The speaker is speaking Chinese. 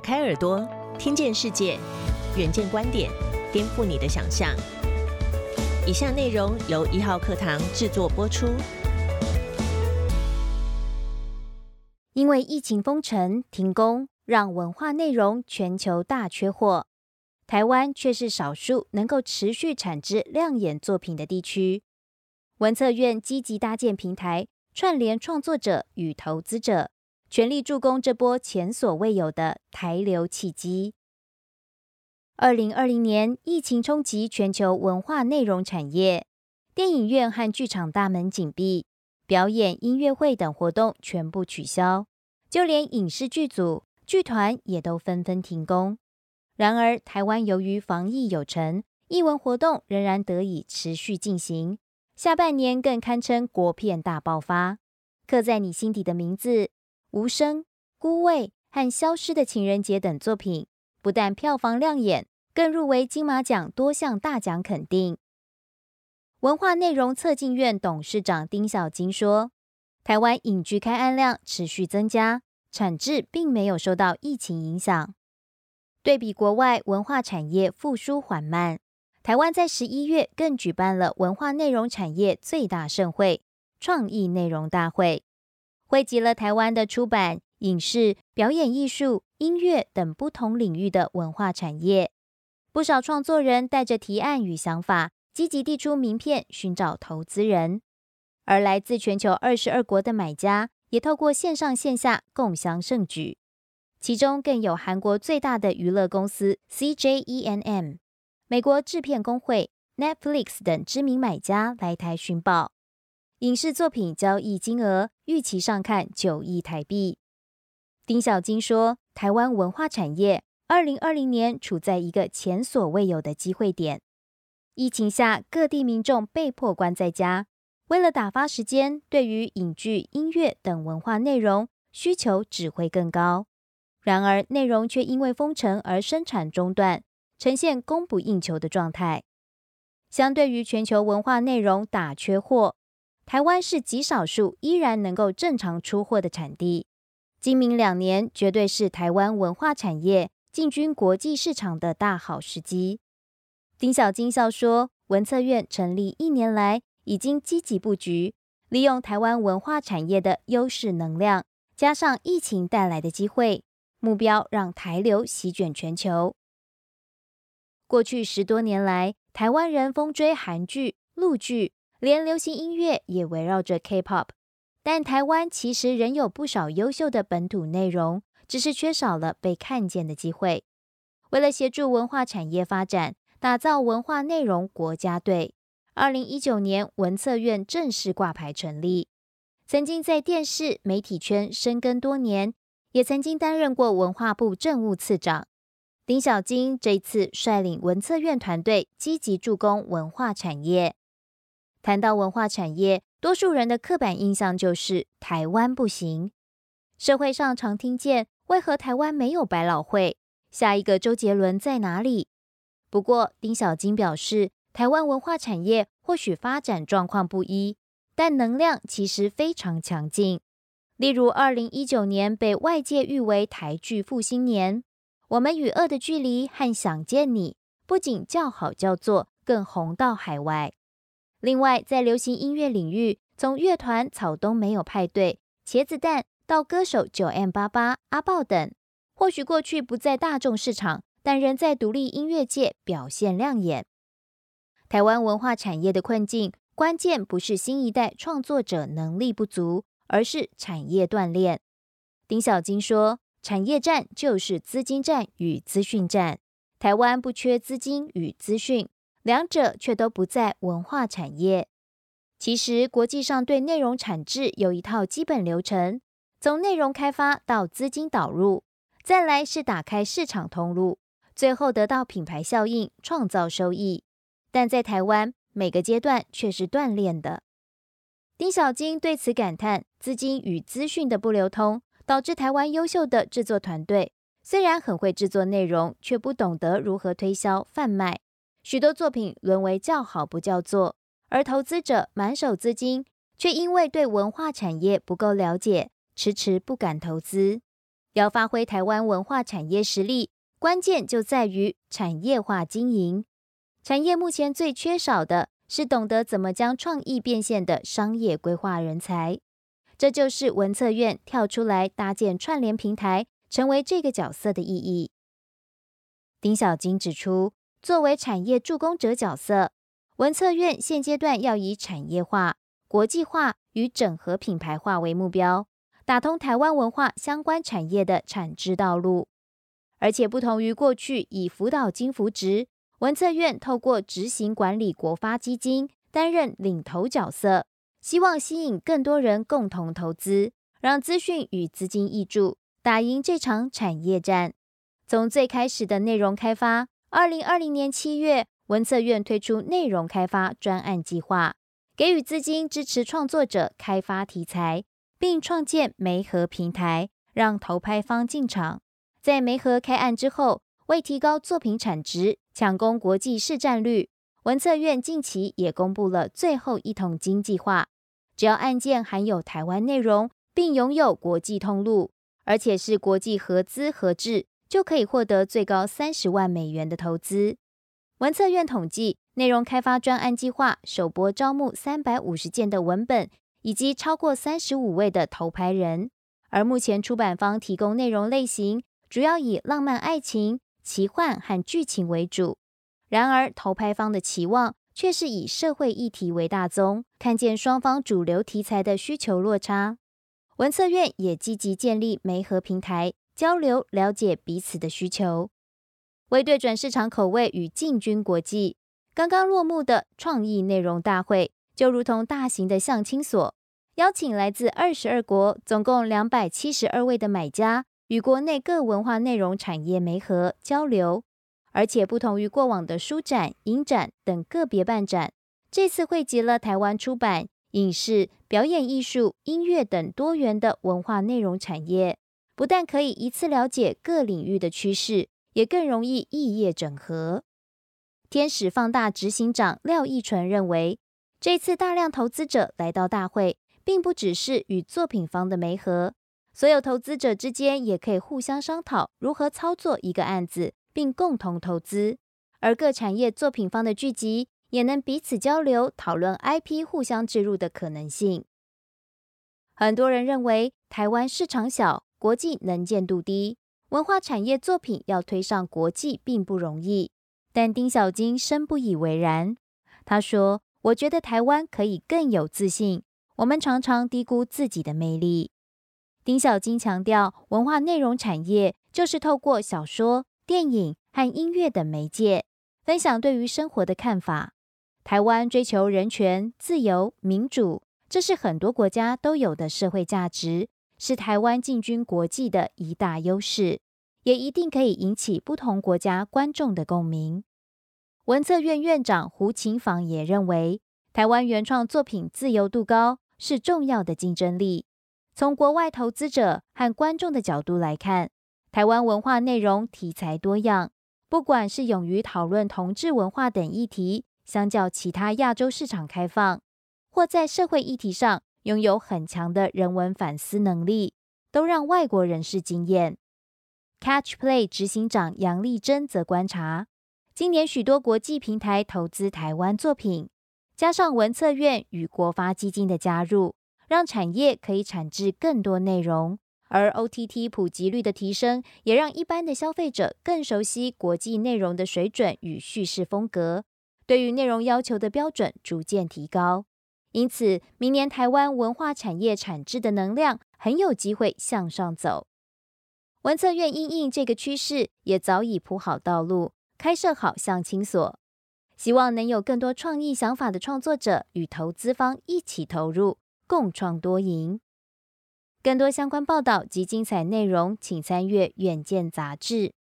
开耳朵，听见世界，远见观点，颠覆你的想象。以下内容由一号课堂制作播出。因为疫情封城停工，让文化内容全球大缺货，台湾却是少数能够持续产制亮眼作品的地区。文策院积极搭建平台，串联创作者与投资者。全力助攻这波前所未有的台流契机。二零二零年，疫情冲击全球文化内容产业，电影院和剧场大门紧闭，表演、音乐会等活动全部取消，就连影视剧组、剧团也都纷纷停工。然而，台湾由于防疫有成，艺文活动仍然得以持续进行。下半年更堪称国片大爆发，刻在你心底的名字。无声、孤味和消失的情人节等作品，不但票房亮眼，更入围金马奖多项大奖肯定。文化内容策进院董事长丁小金说：“台湾影剧开案量持续增加，产质并没有受到疫情影响。对比国外文化产业复苏缓慢，台湾在十一月更举办了文化内容产业最大盛会——创意内容大会。”汇集了台湾的出版、影视、表演艺术、音乐等不同领域的文化产业，不少创作人带着提案与想法，积极递出名片寻找投资人。而来自全球二十二国的买家，也透过线上线下共享盛举，其中更有韩国最大的娱乐公司 CJENM、美国制片工会、Netflix 等知名买家来台寻宝。影视作品交易金额预期上看九亿台币。丁小金说：“台湾文化产业二零二零年处在一个前所未有的机会点。疫情下，各地民众被迫关在家，为了打发时间，对于影剧、音乐等文化内容需求只会更高。然而，内容却因为封城而生产中断，呈现供不应求的状态。相对于全球文化内容打缺货。”台湾是极少数依然能够正常出货的产地，今明两年绝对是台湾文化产业进军国际市场的大好时机。丁小金笑说：“文策院成立一年来，已经积极布局，利用台湾文化产业的优势能量，加上疫情带来的机会，目标让台流席卷全球。过去十多年来，台湾人疯追韩剧、陆剧。”连流行音乐也围绕着 K-pop，但台湾其实仍有不少优秀的本土内容，只是缺少了被看见的机会。为了协助文化产业发展，打造文化内容国家队，二零一九年文策院正式挂牌成立。曾经在电视媒体圈深耕多年，也曾经担任过文化部政务次长。丁小金这次率领文策院团队，积极助攻文化产业。谈到文化产业，多数人的刻板印象就是台湾不行。社会上常听见“为何台湾没有百老汇？下一个周杰伦在哪里？”不过，丁小金表示，台湾文化产业或许发展状况不一，但能量其实非常强劲。例如，二零一九年被外界誉为台剧复兴年，《我们与恶的距离》和《想见你》不仅叫好叫座，更红到海外。另外，在流行音乐领域，从乐团草东没有派对、茄子蛋到歌手九 M 八八、阿豹等，或许过去不在大众市场，但仍在独立音乐界表现亮眼。台湾文化产业的困境，关键不是新一代创作者能力不足，而是产业断裂。丁小金说：“产业战就是资金战与资讯战，台湾不缺资金与资讯。”两者却都不在文化产业。其实，国际上对内容产制有一套基本流程，从内容开发到资金导入，再来是打开市场通路，最后得到品牌效应，创造收益。但在台湾，每个阶段却是锻炼的。丁小金对此感叹：资金与资讯的不流通，导致台湾优秀的制作团队虽然很会制作内容，却不懂得如何推销贩卖。许多作品沦为叫好不叫座，而投资者满手资金，却因为对文化产业不够了解，迟迟不敢投资。要发挥台湾文化产业实力，关键就在于产业化经营。产业目前最缺少的是懂得怎么将创意变现的商业规划人才。这就是文策院跳出来搭建串联平台，成为这个角色的意义。丁小金指出，作为产业助攻者角色，文策院现阶段要以产业化、国际化与整合品牌化为目标，打通台湾文化相关产业的产值道路。而且不同于过去以辅导金扶植，文策院透过执行管理国发基金，担任领头角色。希望吸引更多人共同投资，让资讯与资金挹注，打赢这场产业战。从最开始的内容开发，二零二零年七月，文策院推出内容开发专案计划，给予资金支持创作者开发题材，并创建媒合平台，让投拍方进场。在媒合开案之后，为提高作品产值，抢攻国际市占率。文策院近期也公布了最后一桶金计划，只要案件含有台湾内容，并拥有国际通路，而且是国际合资合制，就可以获得最高三十万美元的投资。文策院统计，内容开发专案计划首波招募三百五十件的文本，以及超过三十五位的投拍人。而目前出版方提供内容类型，主要以浪漫爱情、奇幻和剧情为主。然而，投拍方的期望却是以社会议题为大宗，看见双方主流题材的需求落差。文策院也积极建立媒合平台，交流了解彼此的需求，为对准市场口味与进军国际。刚刚落幕的创意内容大会，就如同大型的相亲所，邀请来自二十二国，总共两百七十二位的买家，与国内各文化内容产业媒合交流。而且不同于过往的书展、影展等个别办展，这次汇集了台湾出版、影视、表演艺术、音乐等多元的文化内容产业，不但可以一次了解各领域的趋势，也更容易异业整合。天使放大执行长廖义纯认为，这次大量投资者来到大会，并不只是与作品方的媒合，所有投资者之间也可以互相商讨如何操作一个案子。并共同投资，而各产业作品方的聚集，也能彼此交流讨论 IP 互相置入的可能性。很多人认为台湾市场小，国际能见度低，文化产业作品要推上国际并不容易。但丁小金深不以为然。他说：“我觉得台湾可以更有自信，我们常常低估自己的魅力。”丁小金强调，文化内容产业就是透过小说。电影和音乐等媒介分享对于生活的看法。台湾追求人权、自由、民主，这是很多国家都有的社会价值，是台湾进军国际的一大优势，也一定可以引起不同国家观众的共鸣。文策院院长胡晴舫也认为，台湾原创作品自由度高是重要的竞争力。从国外投资者和观众的角度来看。台湾文化内容题材多样，不管是勇于讨论同志文化等议题，相较其他亚洲市场开放，或在社会议题上拥有很强的人文反思能力，都让外国人士惊艳。Catch Play 执行长杨丽珍则观察，今年许多国际平台投资台湾作品，加上文策院与国发基金的加入，让产业可以产制更多内容。而 OTT 普及率的提升，也让一般的消费者更熟悉国际内容的水准与叙事风格，对于内容要求的标准逐渐提高。因此，明年台湾文化产业产值的能量很有机会向上走。文策院因应这个趋势，也早已铺好道路，开设好相亲所，希望能有更多创意想法的创作者与投资方一起投入，共创多赢。更多相关报道及精彩内容，请参阅《远见》杂志。